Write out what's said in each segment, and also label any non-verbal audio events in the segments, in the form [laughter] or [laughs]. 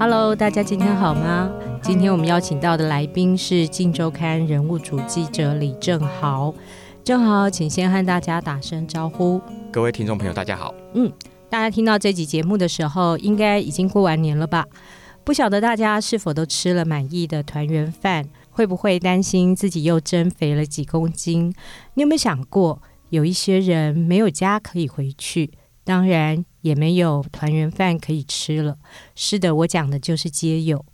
Hello，大家今天好吗？今天我们邀请到的来宾是《镜周刊》人物主记者李正豪。正豪，请先和大家打声招呼。各位听众朋友，大家好。嗯，大家听到这集节目的时候，应该已经过完年了吧？不晓得大家是否都吃了满意的团圆饭？会不会担心自己又增肥了几公斤？你有没有想过，有一些人没有家可以回去，当然也没有团圆饭可以吃了。是的，我讲的就是街友。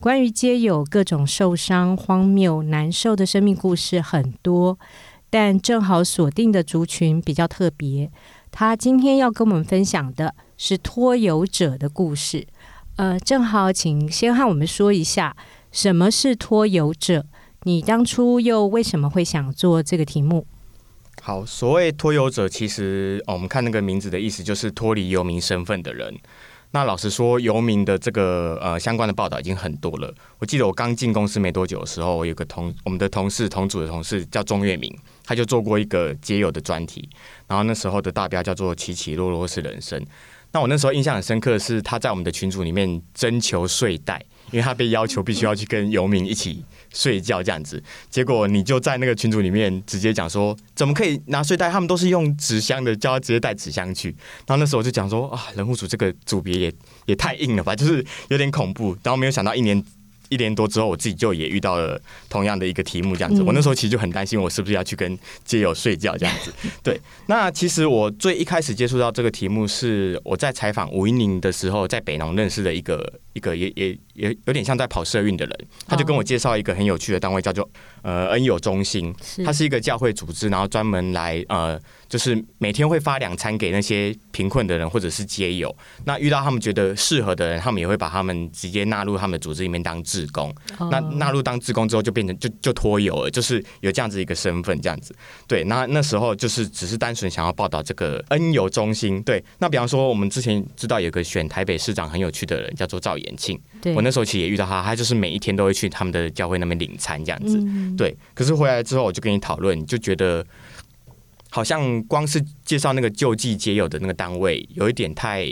关于街友各种受伤、荒谬、难受的生命故事很多，但正好锁定的族群比较特别。他今天要跟我们分享的是拖油者的故事。呃，正好，请先和我们说一下。什么是拖油者？你当初又为什么会想做这个题目？好，所谓拖油者，其实、哦、我们看那个名字的意思，就是脱离游民身份的人。那老实说，游民的这个呃相关的报道已经很多了。我记得我刚进公司没多久的时候，我有个同我们的同事同组的同事叫钟月明，他就做过一个街友的专题，然后那时候的大标叫做“起起落落是人生”。那我那时候印象很深刻的是，他在我们的群组里面征求睡袋。因为他被要求必须要去跟游民一起睡觉这样子，结果你就在那个群组里面直接讲说，怎么可以拿睡袋？他们都是用纸箱的，叫他直接带纸箱去。然后那时候我就讲说，啊，人物组这个组别也也太硬了吧，就是有点恐怖。然后没有想到一年。一年多之后，我自己就也遇到了同样的一个题目，这样子。我那时候其实就很担心，我是不是要去跟街友睡觉这样子。[laughs] 对，那其实我最一开始接触到这个题目，是我在采访吴英宁的时候，在北农认识的一个一个也也也有点像在跑社运的人，他就跟我介绍一个很有趣的单位，叫做呃恩友中心，它是一个教会组织，然后专门来呃。就是每天会发两餐给那些贫困的人或者是街友，那遇到他们觉得适合的人，他们也会把他们直接纳入他们的组织里面当志工。Oh. 那纳入当志工之后，就变成就就拖油了，就是有这样子一个身份这样子。对，那那时候就是只是单纯想要报道这个恩友中心。对，那比方说我们之前知道有个选台北市长很有趣的人，叫做赵延庆。对，我那时候其实也遇到他，他就是每一天都会去他们的教会那边领餐这样子。嗯。对，可是回来之后我就跟你讨论，就觉得。好像光是介绍那个救济街友的那个单位，有一点太，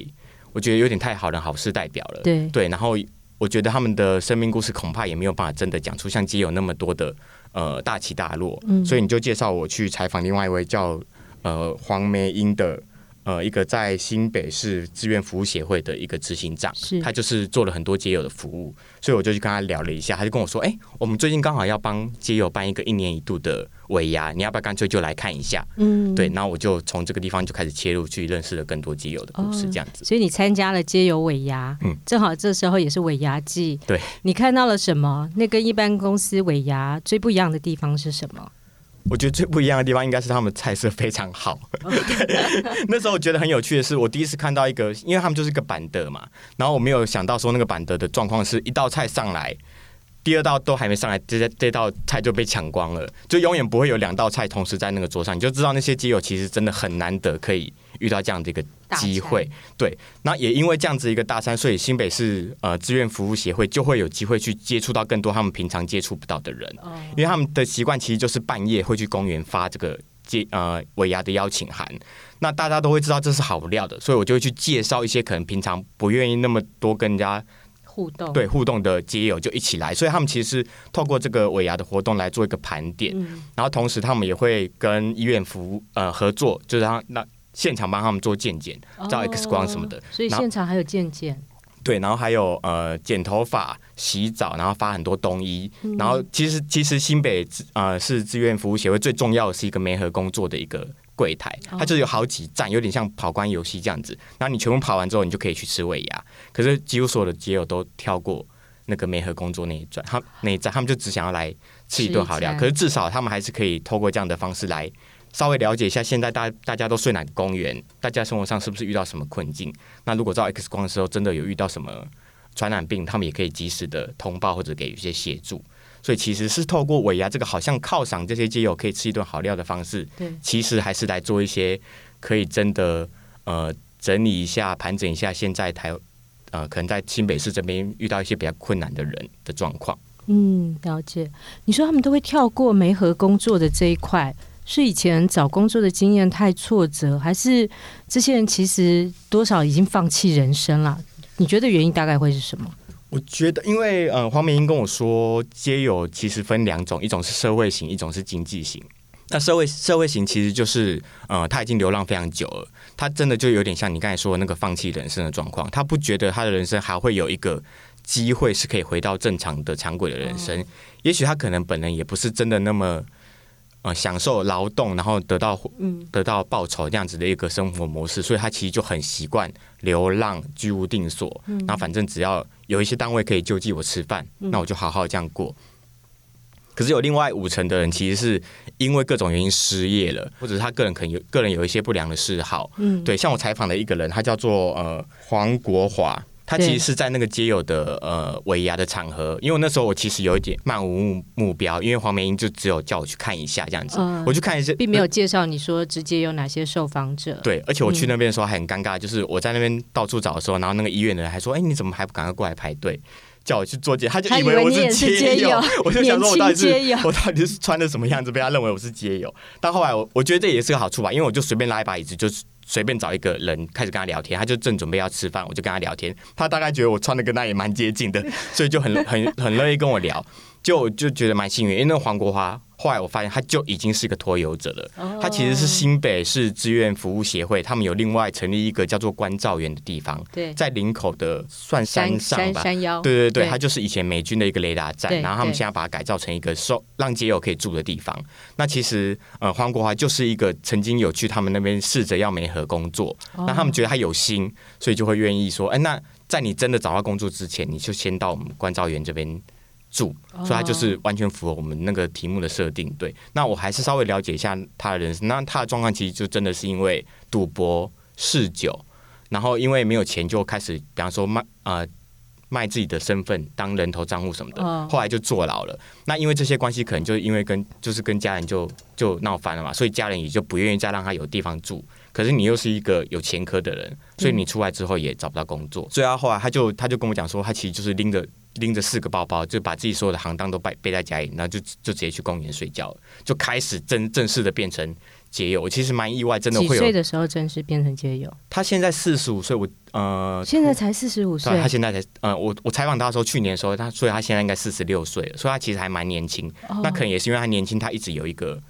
我觉得有点太好人好事代表了。对对，然后我觉得他们的生命故事恐怕也没有办法真的讲出像街友那么多的呃大起大落。嗯，所以你就介绍我去采访另外一位叫呃黄梅英的。呃，一个在新北市志愿服务协会的一个执行长，是他就是做了很多街友的服务，所以我就去跟他聊了一下，他就跟我说：“哎、欸，我们最近刚好要帮街友办一个一年一度的尾牙，你要不要干脆就来看一下？”嗯，对，然后我就从这个地方就开始切入，去认识了更多街友的故事，这样子。哦、所以你参加了街友尾牙，嗯，正好这时候也是尾牙季，对，你看到了什么？那跟一般公司尾牙最不一样的地方是什么？我觉得最不一样的地方应该是他们菜色非常好。对，[laughs] 那时候我觉得很有趣的是，我第一次看到一个，因为他们就是一个板德嘛，然后我没有想到说那个板德的状况是一道菜上来。第二道都还没上来，这这道菜就被抢光了，就永远不会有两道菜同时在那个桌上，你就知道那些基友其实真的很难得可以遇到这样的一个机会。对，那也因为这样子一个大三，所以新北市呃志愿服务协会就会有机会去接触到更多他们平常接触不到的人，因为他们的习惯其实就是半夜会去公园发这个接呃尾牙的邀请函，那大家都会知道这是好料的，所以我就会去介绍一些可能平常不愿意那么多跟人家。互动。对互动的街友就一起来，所以他们其实是透过这个尾牙的活动来做一个盘点，嗯、然后同时他们也会跟医院服务呃合作，就是让那现场帮他们做健检、照 X 光什么的，所以现场还有健检。对，然后还有呃剪头发、洗澡，然后发很多冬衣，嗯、然后其实其实新北呃是志愿服务协会最重要的是一个媒合工作的一个。柜台，它就有好几站，有点像跑关游戏这样子。然后你全部跑完之后，你就可以去吃尾牙。可是几乎所有的街友都跳过那个媒合工作那一站，他那一站他们就只想要来吃一顿好料。可是至少他们还是可以透过这样的方式来稍微了解一下，现在大大家都睡哪个公园，大家生活上是不是遇到什么困境？那如果照 X 光的时候真的有遇到什么传染病，他们也可以及时的通报或者给予一些协助。所以其实是透过尾牙这个好像犒赏这些街友可以吃一顿好料的方式，对，其实还是来做一些可以真的呃整理一下、盘整一下现在台呃可能在新北市这边遇到一些比较困难的人的状况。嗯，了解。你说他们都会跳过媒合工作的这一块，是以前找工作的经验太挫折，还是这些人其实多少已经放弃人生了？你觉得原因大概会是什么？我觉得，因为呃，黄美英跟我说，街友其实分两种，一种是社会型，一种是经济型。那社会社会型其实就是呃，他已经流浪非常久了，他真的就有点像你刚才说的那个放弃人生的状况，他不觉得他的人生还会有一个机会是可以回到正常的常轨的人生。也许他可能本人也不是真的那么。呃，享受劳动，然后得到得到报酬这样子的一个生活模式，所以他其实就很习惯流浪、居无定所。嗯，那反正只要有一些单位可以救济我吃饭，那我就好好这样过。可是有另外五成的人，其实是因为各种原因失业了，或者是他个人可能有个人有一些不良的嗜好。嗯，对，像我采访的一个人，他叫做呃黄国华。他其实是在那个街友的呃尾牙的场合，因为那时候我其实有一点漫无目目标，因为黄梅英就只有叫我去看一下这样子，嗯、我去看一下，并没有介绍你说直接有哪些受访者。对，而且我去那边的时候还很尴尬，就是我在那边到处找的时候，然后那个医院的人还说：“哎，你怎么还不赶快过来排队？”叫我去做街，他就以为我是街友，[laughs] 我就想说我到底是 [laughs] 我到底是穿的什么样子，被他认为我是街友。但后来我我觉得这也是个好处吧，因为我就随便拉一把椅子就。随便找一个人开始跟他聊天，他就正准备要吃饭，我就跟他聊天。他大概觉得我穿的跟他也蛮接近的，所以就很很很乐意跟我聊，就就觉得蛮幸运。因为那个黄国华。后来我发现他就已经是一个拖油者了。他其实是新北市志愿服务协会，他们有另外成立一个叫做关照员的地方，在林口的算山上吧。山腰。对对对，他就是以前美军的一个雷达站，然后他们现在把它改造成一个收让街友可以住的地方。那其实呃黄国华就是一个曾经有去他们那边试着要媒合工作，那他们觉得他有心，所以就会愿意说，哎，那在你真的找到工作之前，你就先到我们关照员这边。住，所以他就是完全符合我们那个题目的设定。对，那我还是稍微了解一下他的人生。那他的状况其实就真的是因为赌博、嗜酒，然后因为没有钱，就开始比方说卖呃卖自己的身份当人头账户什么的。后来就坐牢了。那因为这些关系，可能就因为跟就是跟家人就就闹翻了嘛，所以家人也就不愿意再让他有地方住。可是你又是一个有前科的人，所以你出来之后也找不到工作。所以他后来他就他就跟我讲说，他其实就是拎着。拎着四个包包，就把自己所有的行当都背背在家里，然后就就直接去公园睡觉，就开始正正式的变成街友。我其实蛮意外，真的会有。几岁的时候正式变成街友？他现在四十五岁，我呃，现在才四十五岁。他现在才呃，我我采访他的时候，去年的时候，他所以他现在应该四十六岁了，所以他其实还蛮年轻。哦、那可能也是因为他年轻，他一直有一个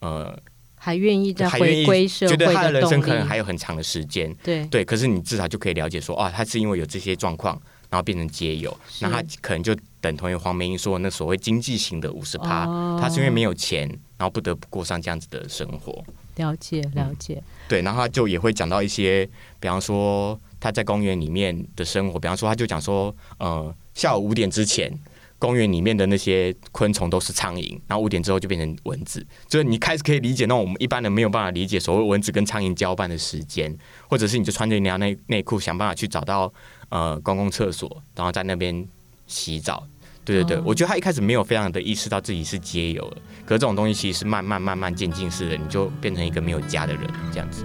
呃，还愿意再回归社会，觉得他的人生可能还有很长的时间。对对，可是你至少就可以了解说，啊，他是因为有这些状况。然后变成街友，那他可能就等同于黄梅英说的那所谓经济型的五十趴，他是因为没有钱，然后不得不过上这样子的生活。了解了解、嗯，对，然后他就也会讲到一些，比方说他在公园里面的生活，比方说他就讲说，呃，下午五点之前，公园里面的那些昆虫都是苍蝇，然后五点之后就变成蚊子，就是你开始可以理解那种我们一般人没有办法理解所谓蚊子跟苍蝇交伴的时间，或者是你就穿着一条内内裤想办法去找到。呃，公共厕所，然后在那边洗澡，对对对，哦、我觉得他一开始没有非常的意识到自己是街友了，可是这种东西其实是慢慢慢慢渐进式的，你就变成一个没有家的人这样子。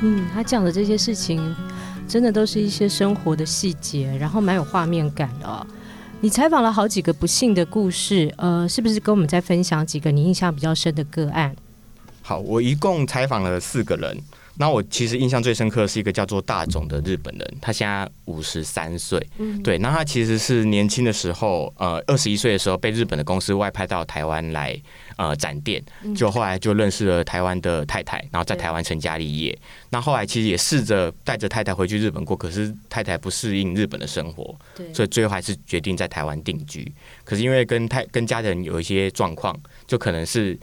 嗯，他讲的这些事情，真的都是一些生活的细节，然后蛮有画面感的哦。你采访了好几个不幸的故事，呃，是不是跟我们再分享几个你印象比较深的个案？好，我一共采访了四个人。那我其实印象最深刻的是一个叫做大总的日本人，他现在五十三岁，嗯、对，那他其实是年轻的时候，呃，二十一岁的时候被日本的公司外派到台湾来，呃，展店，就后来就认识了台湾的太太，然后在台湾成家立业。那后来其实也试着带着太太回去日本过，可是太太不适应日本的生活，对所以最后还是决定在台湾定居。可是因为跟太跟家人有一些状况，就可能是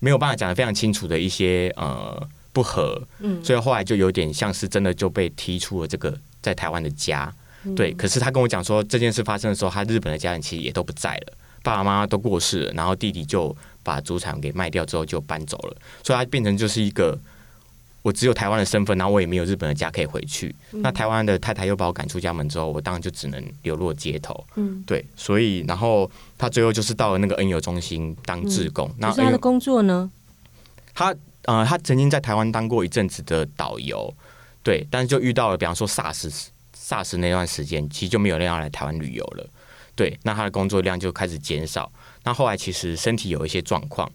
没有办法讲得非常清楚的一些呃。不合，嗯，所以后来就有点像是真的就被踢出了这个在台湾的家，嗯、对。可是他跟我讲说，这件事发生的时候，他日本的家人其实也都不在了，爸爸妈妈都过世了，然后弟弟就把祖产给卖掉之后就搬走了，所以他变成就是一个我只有台湾的身份，然后我也没有日本的家可以回去。嗯、那台湾的太太又把我赶出家门之后，我当然就只能流落街头，嗯，对。所以然后他最后就是到了那个恩友中心当志工。那、嗯、他的工作呢？他。呃，他曾经在台湾当过一阵子的导游，对，但是就遇到了，比方说 SARS，SARS 那段时间，其实就没有人要来台湾旅游了，对，那他的工作量就开始减少。那后来其实身体有一些状况，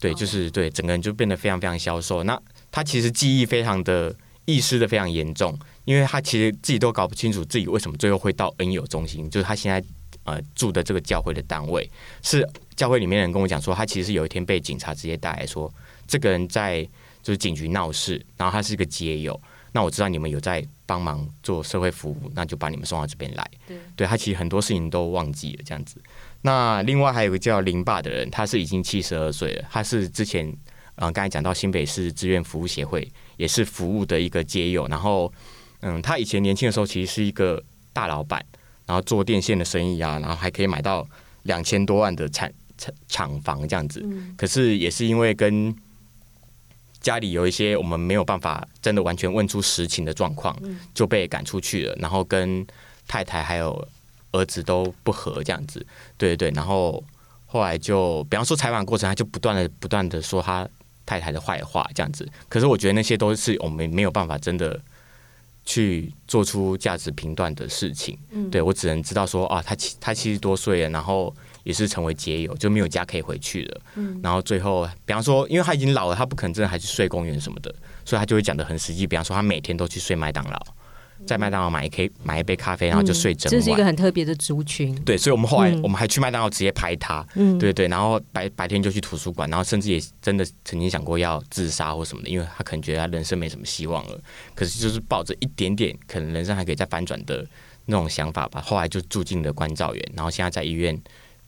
对，就是对整个人就变得非常非常消瘦。那他其实记忆非常的遗失的非常严重，因为他其实自己都搞不清楚自己为什么最后会到恩友中心，就是他现在呃住的这个教会的单位。是教会里面的人跟我讲说，他其实是有一天被警察直接带来说，这个人在就是警局闹事，然后他是一个街友。那我知道你们有在帮忙做社会服务，那就把你们送到这边来。对，对他其实很多事情都忘记了这样子。那另外还有一个叫林爸的人，他是已经七十二岁了，他是之前嗯刚才讲到新北市志愿服务协会也是服务的一个街友，然后嗯他以前年轻的时候其实是一个大老板，然后做电线的生意啊，然后还可以买到两千多万的产厂厂房这样子。可是也是因为跟家里有一些我们没有办法真的完全问出实情的状况，就被赶出去了。然后跟太太还有儿子都不和这样子，对对对。然后后来就，比方说采访过程，他就不断的不断的说他太太的坏话这样子。可是我觉得那些都是我们没有办法真的去做出价值评断的事情。对，我只能知道说啊，他七他七十多岁了，然后。也是成为街友，就没有家可以回去了。嗯，然后最后，比方说，因为他已经老了，他不可能真的还去睡公园什么的，所以他就会讲的很实际。比方说，他每天都去睡麦当劳，在麦当劳买一杯买一杯咖啡，然后就睡整晚。这是一个很特别的族群。对，所以我们后来我们还去麦当劳直接拍他。嗯，对对。然后白白天就去图书馆，然后甚至也真的曾经想过要自杀或什么的，因为他可能觉得他人生没什么希望了。可是就是抱着一点点可能人生还可以再翻转的那种想法吧。后来就住进了关照员，然后现在在医院。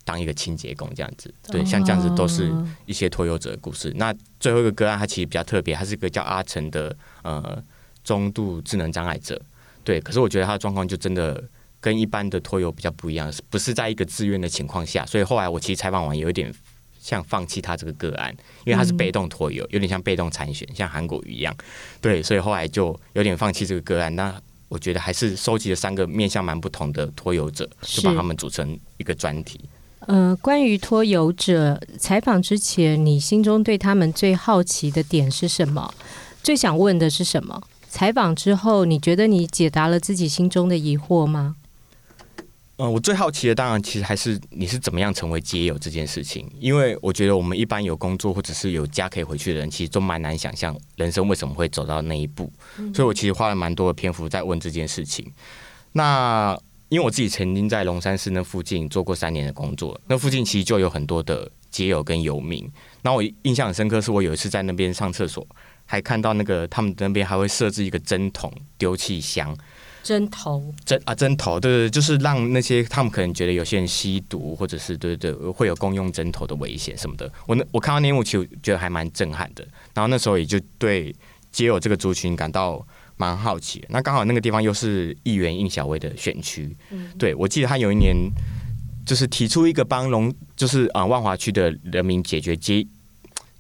当一个清洁工这样子，对，像这样子都是一些拖油者的故事。哦、那最后一个个案，它其实比较特别，它是一个叫阿成的呃中度智能障碍者，对。可是我觉得他的状况就真的跟一般的拖油比较不一样，不是在一个自愿的情况下。所以后来我其实采访完有一点像放弃他这个个案，因为他是被动拖油，有点像被动参选，像韩国瑜一样，对。所以后来就有点放弃这个个案。那我觉得还是收集了三个面向蛮不同的拖油者，就把他们组成一个专题。呃，关于拖油者采访之前，你心中对他们最好奇的点是什么？最想问的是什么？采访之后，你觉得你解答了自己心中的疑惑吗？嗯、呃，我最好奇的当然其实还是你是怎么样成为街友这件事情，因为我觉得我们一般有工作或者是有家可以回去的人，其实都蛮难想象人生为什么会走到那一步，所以我其实花了蛮多的篇幅在问这件事情。那因为我自己曾经在龙山寺那附近做过三年的工作，那附近其实就有很多的街友跟游民。那我印象很深刻，是我有一次在那边上厕所，还看到那个他们那边还会设置一个针筒丢弃箱。针头？针啊，针头，对对对，就是让那些他们可能觉得有些人吸毒，或者是对对会有共用针头的危险什么的。我那我看到那幕，其实觉得还蛮震撼的。然后那时候也就对街友这个族群感到。蛮好奇的，那刚好那个地方又是议员应小薇的选区，嗯、对，我记得他有一年就是提出一个帮龙，就是啊、呃、万华区的人民解决街，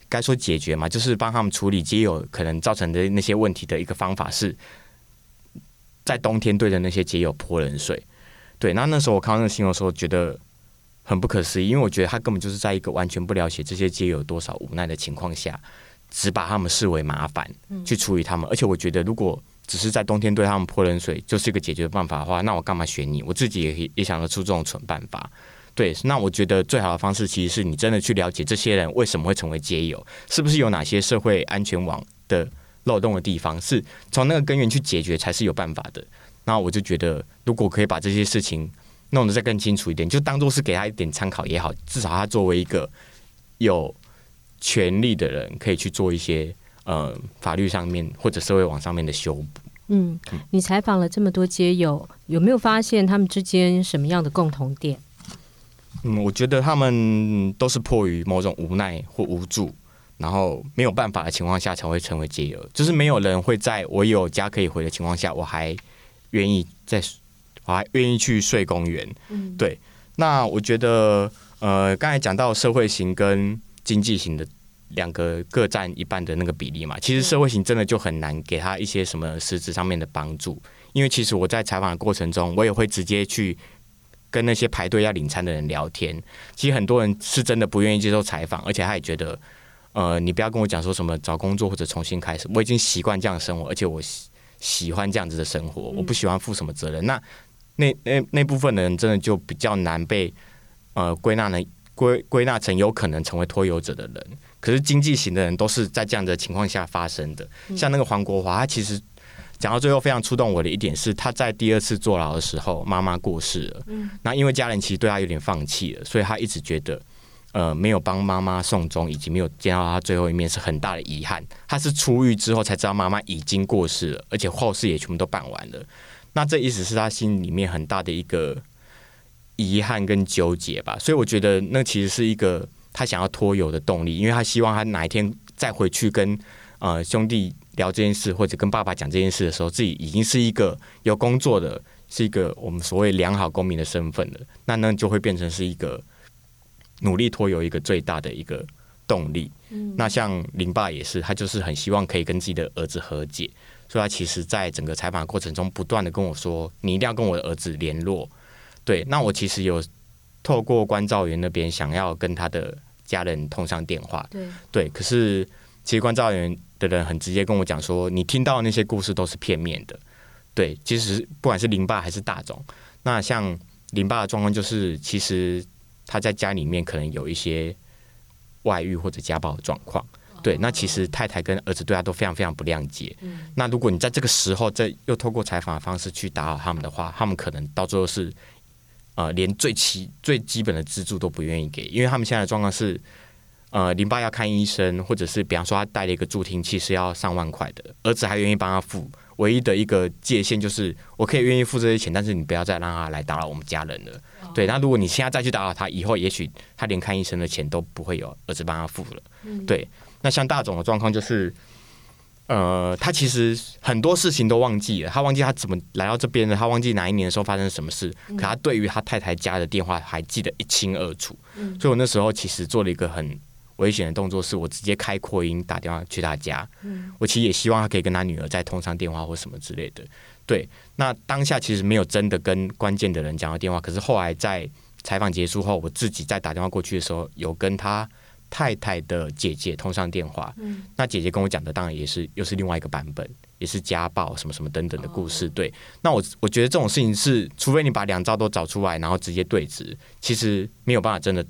该说解决嘛，就是帮他们处理街友可能造成的那些问题的一个方法是，在冬天对着那些街友泼冷水，对，那那时候我看到那个新闻的时候觉得很不可思议，因为我觉得他根本就是在一个完全不了解这些街友多少无奈的情况下。只把他们视为麻烦去处理他们，而且我觉得，如果只是在冬天对他们泼冷水就是一个解决办法的话，那我干嘛选你？我自己也也想得出这种蠢办法。对，那我觉得最好的方式其实是你真的去了解这些人为什么会成为街友，是不是有哪些社会安全网的漏洞的地方，是从那个根源去解决才是有办法的。那我就觉得，如果可以把这些事情弄得再更清楚一点，就当做是给他一点参考也好，至少他作为一个有。权利的人可以去做一些呃法律上面或者社会网上面的修补。嗯，你采访了这么多街友，有没有发现他们之间什么样的共同点？嗯，我觉得他们都是迫于某种无奈或无助，然后没有办法的情况下才会成为街友。就是没有人会在我有家可以回的情况下，我还愿意在，我还愿意去睡公园。嗯，对。那我觉得呃，刚才讲到社会型跟经济型的两个各占一半的那个比例嘛，其实社会型真的就很难给他一些什么实质上面的帮助，因为其实我在采访的过程中，我也会直接去跟那些排队要领餐的人聊天。其实很多人是真的不愿意接受采访，而且他也觉得，呃，你不要跟我讲说什么找工作或者重新开始，我已经习惯这样的生活，而且我喜喜欢这样子的生活，我不喜欢负什么责任。那那那那部分的人真的就比较难被呃归纳呢。归归纳成有可能成为拖油者的人。可是经济型的人都是在这样的情况下发生的。像那个黄国华，他其实讲到最后非常触动我的一点是，他在第二次坐牢的时候，妈妈过世了。那因为家人其实对他有点放弃了，所以他一直觉得。呃，没有帮妈妈送终，以及没有见到他最后一面，是很大的遗憾。他是出狱之后才知道妈妈已经过世了，而且后事也全部都办完了。那这意思是他心里面很大的一个遗憾跟纠结吧。所以我觉得那其实是一个他想要脱油的动力，因为他希望他哪一天再回去跟呃兄弟聊这件事，或者跟爸爸讲这件事的时候，自己已经是一个有工作的，是一个我们所谓良好公民的身份了。那那就会变成是一个。努力脱油一个最大的一个动力。嗯，那像林爸也是，他就是很希望可以跟自己的儿子和解，所以他其实在整个采访过程中不断的跟我说：“你一定要跟我的儿子联络。”对，那我其实有透过关照员那边想要跟他的家人通上电话。对，对，可是其实关照员的人很直接跟我讲说：“你听到的那些故事都是片面的。”对，其实不管是林爸还是大总，那像林爸的状况就是其实。他在家里面可能有一些外遇或者家暴的状况，对，那其实太太跟儿子对他都非常非常不谅解。那如果你在这个时候再又透过采访的方式去打扰他们的话，他们可能到最后是呃连最基最基本的资助都不愿意给，因为他们现在的状况是呃林爸要看医生，或者是比方说他带了一个助听器是要上万块的，儿子还愿意帮他付。唯一的一个界限就是，我可以愿意付这些钱，但是你不要再让他来打扰我们家人了。Oh. 对，那如果你现在再去打扰他，以后也许他连看医生的钱都不会有儿子帮他付了。嗯。对，那像大总的状况就是，呃，他其实很多事情都忘记了，他忘记他怎么来到这边的，他忘记哪一年的时候发生什么事，可他对于他太太家的电话还记得一清二楚。嗯。所以我那时候其实做了一个很。危险的动作是我直接开扩音打电话去他家，嗯，我其实也希望他可以跟他女儿再通上电话或什么之类的。对，那当下其实没有真的跟关键的人讲到电话，可是后来在采访结束后，我自己在打电话过去的时候，有跟他太太的姐姐通上电话。嗯，那姐姐跟我讲的当然也是又是另外一个版本，也是家暴什么什么等等的故事。对，那我我觉得这种事情是，除非你把两招都找出来，然后直接对质，其实没有办法真的。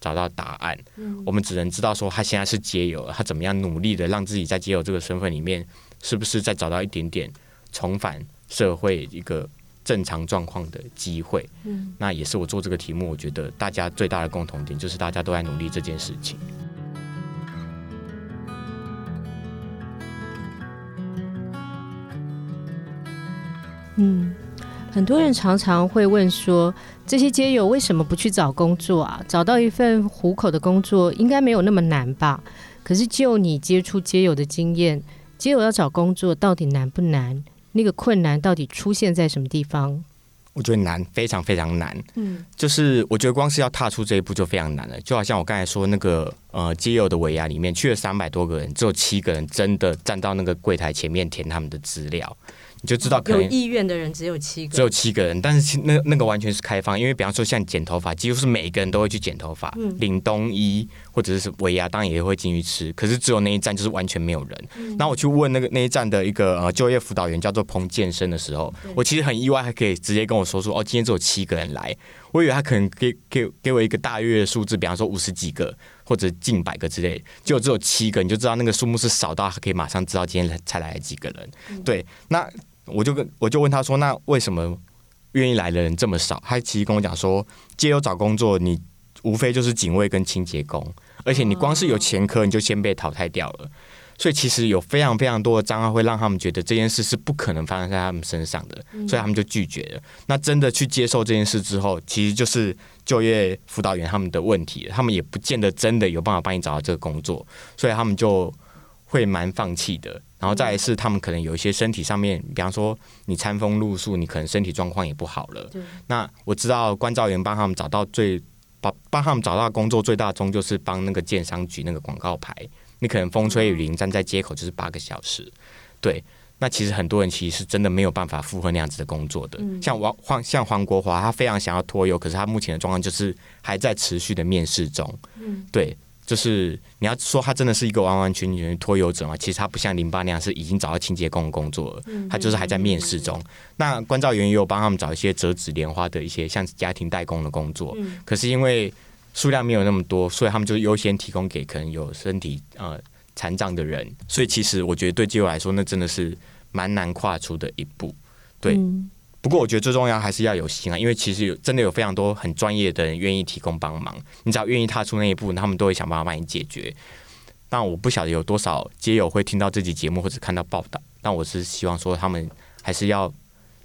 找到答案，嗯，我们只能知道说他现在是街友，他怎么样努力的让自己在街友这个身份里面，是不是再找到一点点重返社会一个正常状况的机会？嗯，那也是我做这个题目，我觉得大家最大的共同点就是大家都在努力这件事情。嗯。很多人常常会问说，这些街友为什么不去找工作啊？找到一份糊口的工作应该没有那么难吧？可是就你接触街友的经验，街友要找工作到底难不难？那个困难到底出现在什么地方？我觉得难，非常非常难。嗯，就是我觉得光是要踏出这一步就非常难了。就好像我刚才说那个呃街友的尾牙里面去了三百多个人，只有七个人真的站到那个柜台前面填他们的资料。你就知道可能有意愿的人只有七个，只有七个人，但是那那个完全是开放，因为比方说像剪头发，几乎是每一个人都会去剪头发，嗯、领冬衣或者是尾牙，当然也会进去吃。可是只有那一站就是完全没有人。那、嗯、我去问那个那一站的一个呃就业辅导员，叫做彭健生的时候，我其实很意外，还可以直接跟我说说哦，今天只有七个人来。我以为他可能给给给我一个大约的数字，比方说五十几个或者近百个之类，结果只有七个，你就知道那个数目是少到可以马上知道今天才来了几个人。嗯、对，那。我就跟我就问他说：“那为什么愿意来的人这么少？”他其实跟我讲说：“街友找工作，你无非就是警卫跟清洁工，而且你光是有前科，你就先被淘汰掉了。所以其实有非常非常多的障碍，会让他们觉得这件事是不可能发生在他们身上的，所以他们就拒绝了。那真的去接受这件事之后，其实就是就业辅导员他们的问题，他们也不见得真的有办法帮你找到这个工作，所以他们就会蛮放弃的。”然后再来是他们可能有一些身体上面，比方说你餐风露宿，你可能身体状况也不好了。那我知道关照员帮他们找到最帮帮他们找到工作最大宗就是帮那个建商举那个广告牌。你可能风吹雨淋站在街口就是八个小时。对。那其实很多人其实是真的没有办法负荷那样子的工作的。嗯。像王黄像黄国华，他非常想要脱油，可是他目前的状况就是还在持续的面试中。嗯。对。就是你要说他真的是一个完完全全拖油者嘛？其实他不像林八那样是已经找到清洁工的工作了，他就是还在面试中。那关照员也有帮他们找一些折纸莲花的一些像家庭代工的工作，可是因为数量没有那么多，所以他们就优先提供给可能有身体呃残障的人。所以其实我觉得对街友来说，那真的是蛮难跨出的一步。对，嗯、不过我觉得最重要还是要有心啊，因为其实有真的有非常多很专业的人愿意提供帮忙。你只要愿意踏出那一步，他们都会想办法帮你解决。但我不晓得有多少街友会听到这集节目或者看到报道，但我是希望说他们还是要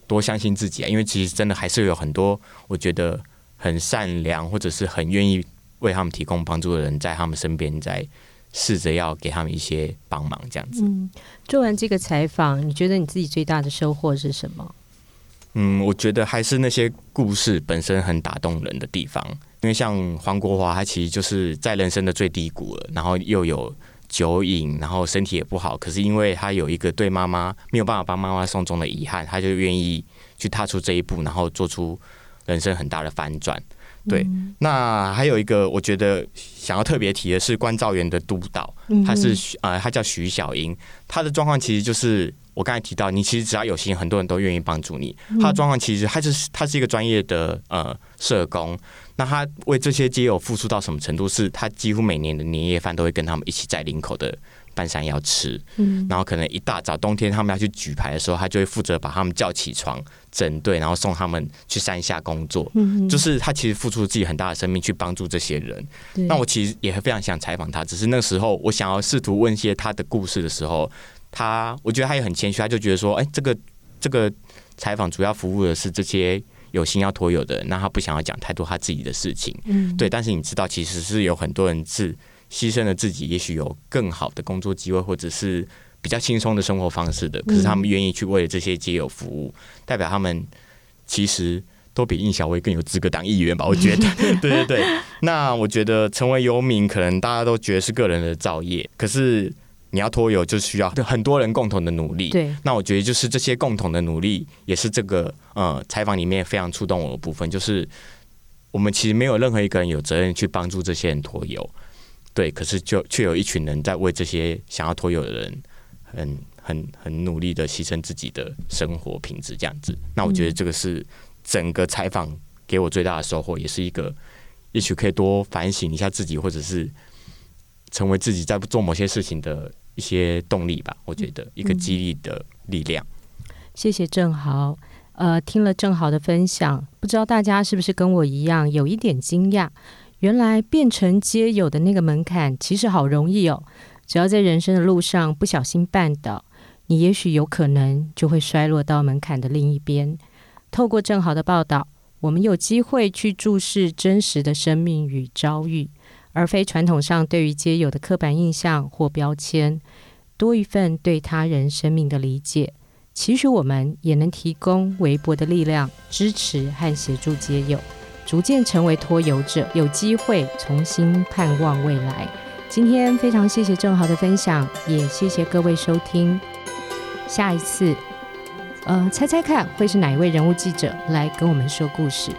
多相信自己啊，因为其实真的还是有很多我觉得很善良或者是很愿意为他们提供帮助的人在他们身边，在试着要给他们一些帮忙这样子。嗯，做完这个采访，你觉得你自己最大的收获是什么？嗯，我觉得还是那些故事本身很打动人的地方。因为像黄国华，他其实就是在人生的最低谷了，然后又有酒瘾，然后身体也不好。可是因为他有一个对妈妈没有办法帮妈妈送终的遗憾，他就愿意去踏出这一步，然后做出人生很大的翻转。对，嗯、那还有一个我觉得想要特别提的是关照员的督导，他是呃，他叫徐小英，他的状况其实就是。我刚才提到，你其实只要有心，很多人都愿意帮助你。他的状况其实他是他是一个专业的呃社工，那他为这些街友付出到什么程度？是他几乎每年的年夜饭都会跟他们一起在林口的半山腰吃。嗯，然后可能一大早冬天他们要去举牌的时候，他就会负责把他们叫起床整队，然后送他们去山下工作。嗯，就是他其实付出自己很大的生命去帮助这些人。那我其实也非常想采访他，只是那时候我想要试图问一些他的故事的时候。他，我觉得他也很谦虚，他就觉得说，哎，这个这个采访主要服务的是这些有心要托友的人，那他不想要讲太多他自己的事情，嗯，对。但是你知道，其实是有很多人是牺牲了自己，也许有更好的工作机会，或者是比较轻松的生活方式的，可是他们愿意去为了这些街友服务，代表他们其实都比应小薇更有资格当议员吧？我觉得，[laughs] 对对对。那我觉得成为游民，可能大家都觉得是个人的造业，可是。你要脱油，就需要很多人共同的努力。对，那我觉得就是这些共同的努力，也是这个呃采访里面非常触动我的部分。就是我们其实没有任何一个人有责任去帮助这些人脱油，对，可是就却有一群人在为这些想要脱油的人很很很努力的牺牲自己的生活品质，这样子。那我觉得这个是整个采访给我最大的收获，也是一个也许可以多反省一下自己，或者是成为自己在做某些事情的。一些动力吧，我觉得一个激励的力量。嗯、谢谢正豪，呃，听了正豪的分享，不知道大家是不是跟我一样有一点惊讶？原来变成街友的那个门槛其实好容易哦，只要在人生的路上不小心绊倒，你也许有可能就会摔落到门槛的另一边。透过正豪的报道，我们有机会去注视真实的生命与遭遇。而非传统上对于街友的刻板印象或标签，多一份对他人生命的理解，其实我们也能提供微薄的力量，支持和协助街友，逐渐成为脱友者，有机会重新盼望未来。今天非常谢谢正豪的分享，也谢谢各位收听。下一次，呃，猜猜看会是哪一位人物记者来跟我们说故事？